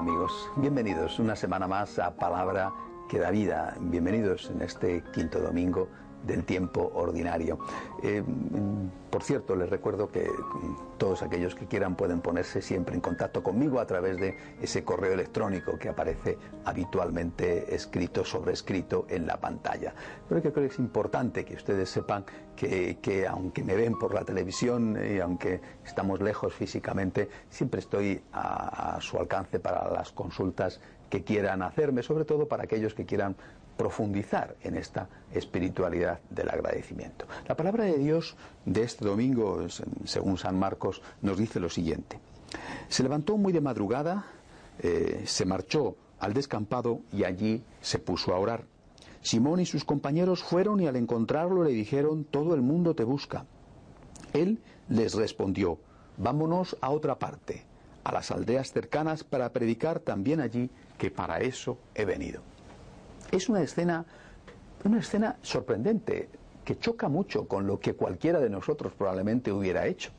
amigos? Bienvenidos una semana más a Palabra que da vida. Bienvenidos en este quinto domingo del tiempo ordinario. Eh, por cierto, les recuerdo que todos aquellos que quieran pueden ponerse siempre en contacto conmigo a través de ese correo electrónico que aparece habitualmente escrito sobre escrito en la pantalla. Pero creo que es importante que ustedes sepan que, aunque me ven por la televisión y aunque estamos lejos físicamente, siempre estoy a su alcance para las consultas que quieran hacerme, sobre todo para aquellos que quieran profundizar en esta espiritualidad del agradecimiento. La palabra de Dios de este domingo, según San Marcos, nos dice lo siguiente. Se levantó muy de madrugada, eh, se marchó al descampado y allí se puso a orar. Simón y sus compañeros fueron y al encontrarlo le dijeron, todo el mundo te busca. Él les respondió, vámonos a otra parte, a las aldeas cercanas para predicar también allí, que para eso he venido. Es una escena, una escena sorprendente, que choca mucho con lo que cualquiera de nosotros probablemente hubiera hecho.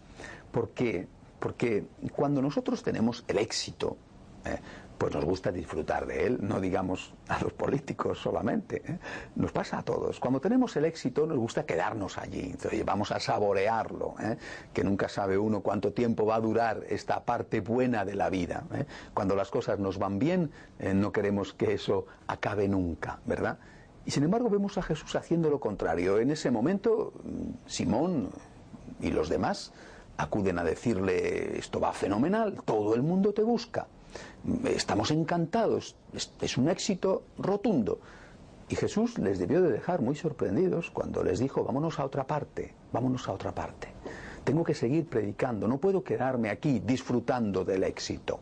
Porque, porque cuando nosotros tenemos el éxito, eh, pues nos gusta disfrutar de él, no digamos a los políticos solamente, ¿eh? nos pasa a todos. Cuando tenemos el éxito nos gusta quedarnos allí, vamos a saborearlo, ¿eh? que nunca sabe uno cuánto tiempo va a durar esta parte buena de la vida. ¿eh? Cuando las cosas nos van bien, no queremos que eso acabe nunca, ¿verdad? Y sin embargo vemos a Jesús haciendo lo contrario. En ese momento, Simón y los demás acuden a decirle, esto va fenomenal, todo el mundo te busca estamos encantados, es, un éxito rotundo. Y Jesús les debió de dejar muy sorprendidos cuando les dijo, vámonos a otra parte, vámonos a otra parte. Tengo que seguir predicando, no puedo quedarme aquí disfrutando del éxito.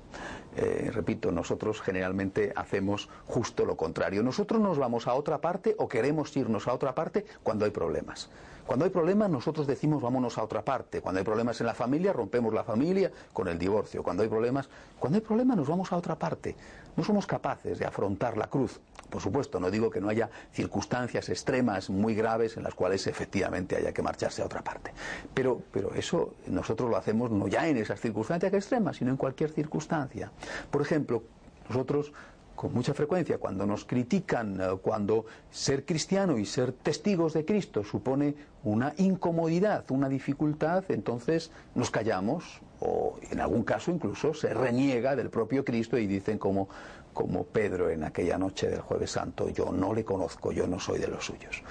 Eh, repito, nosotros generalmente hacemos justo lo contrario. Nosotros nos vamos a otra parte o queremos irnos a otra parte cuando hay problemas. Cuando hay problemas nosotros decimos vámonos a otra parte. Cuando hay problemas en la familia rompemos la familia con el divorcio. Cuando hay problemas, cuando hay problemas nos vamos a otra parte. No somos capaces de afrontar la cruz. Por supuesto, no digo que no haya circunstancias extremas muy graves en las cuales efectivamente haya que marcharse a otra parte. Pero, pero eso nosotros lo hacemos no ya en esas circunstancias extremas, sino en cualquier circunstancia. Por ejemplo, nosotros con mucha frecuencia cuando nos critican, eh, cuando ser cristiano y ser testigos de Cristo supone una incomodidad, una dificultad, entonces nos callamos o en algún caso incluso se reniega del propio Cristo y dicen como, como Pedro en aquella noche del jueves santo, yo no le conozco, yo no soy de los suyos.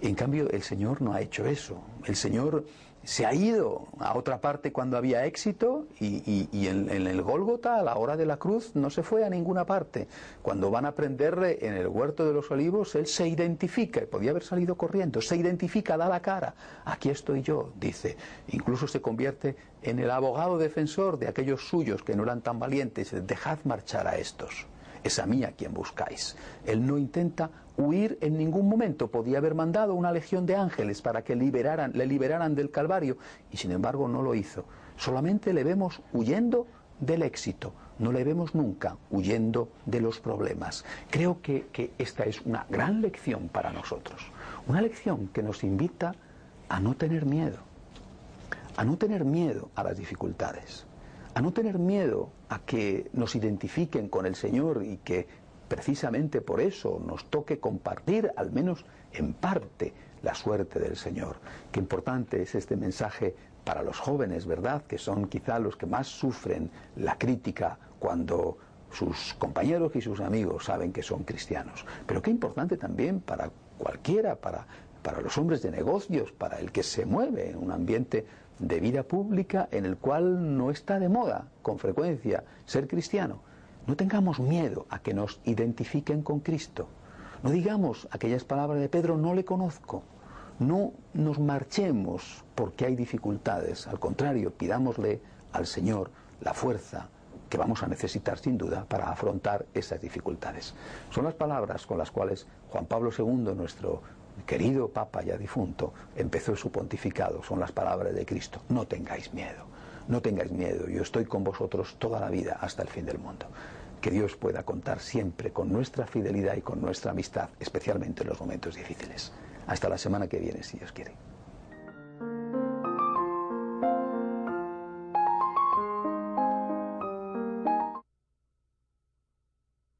En cambio, el Señor no ha hecho eso. El Señor se ha ido a otra parte cuando había éxito y, en, el Gólgota, a la hora de la cruz, no se fue a ninguna parte. Cuando van a prenderle en el huerto de los olivos, él se identifica, y podía haber salido corriendo, se identifica, da la cara. Aquí estoy yo, dice. Incluso se convierte en el abogado defensor de aquellos suyos que no eran tan valientes. Dejad marchar a estos es a mí a quien buscáis. Él no intenta huir en ningún momento. Podía haber mandado una legión de ángeles para que liberaran, le liberaran del Calvario y sin embargo no lo hizo. Solamente le vemos huyendo del éxito, no le vemos nunca huyendo de los problemas. Creo que, que esta es una gran lección para nosotros, una lección que nos invita a no tener miedo, a no tener miedo a las dificultades a no tener miedo a que nos identifiquen con el Señor y que precisamente por eso nos toque compartir, al menos en parte, la suerte del Señor. Qué importante es este mensaje para los jóvenes, ¿verdad? Que son quizá los que más sufren la crítica cuando sus compañeros y sus amigos saben que son cristianos. Pero qué importante también para cualquiera, para, para los hombres de negocios, para el que se mueve en un ambiente de vida pública en el cual no está de moda con frecuencia ser cristiano. No tengamos miedo a que nos identifiquen con Cristo. No digamos aquellas palabras de Pedro, no le conozco. No nos marchemos porque hay dificultades. Al contrario, pidámosle al Señor la fuerza que vamos a necesitar sin duda para afrontar esas dificultades. Son las palabras con las cuales Juan Pablo II, nuestro querido Papa ya difunto, empezó su pontificado, son las palabras de Cristo, no tengáis miedo, no tengáis miedo, yo estoy con vosotros toda la vida hasta el fin del mundo. Que Dios pueda contar siempre con nuestra fidelidad y con nuestra amistad, especialmente en los momentos difíciles. Hasta la semana que viene, si Dios quiere.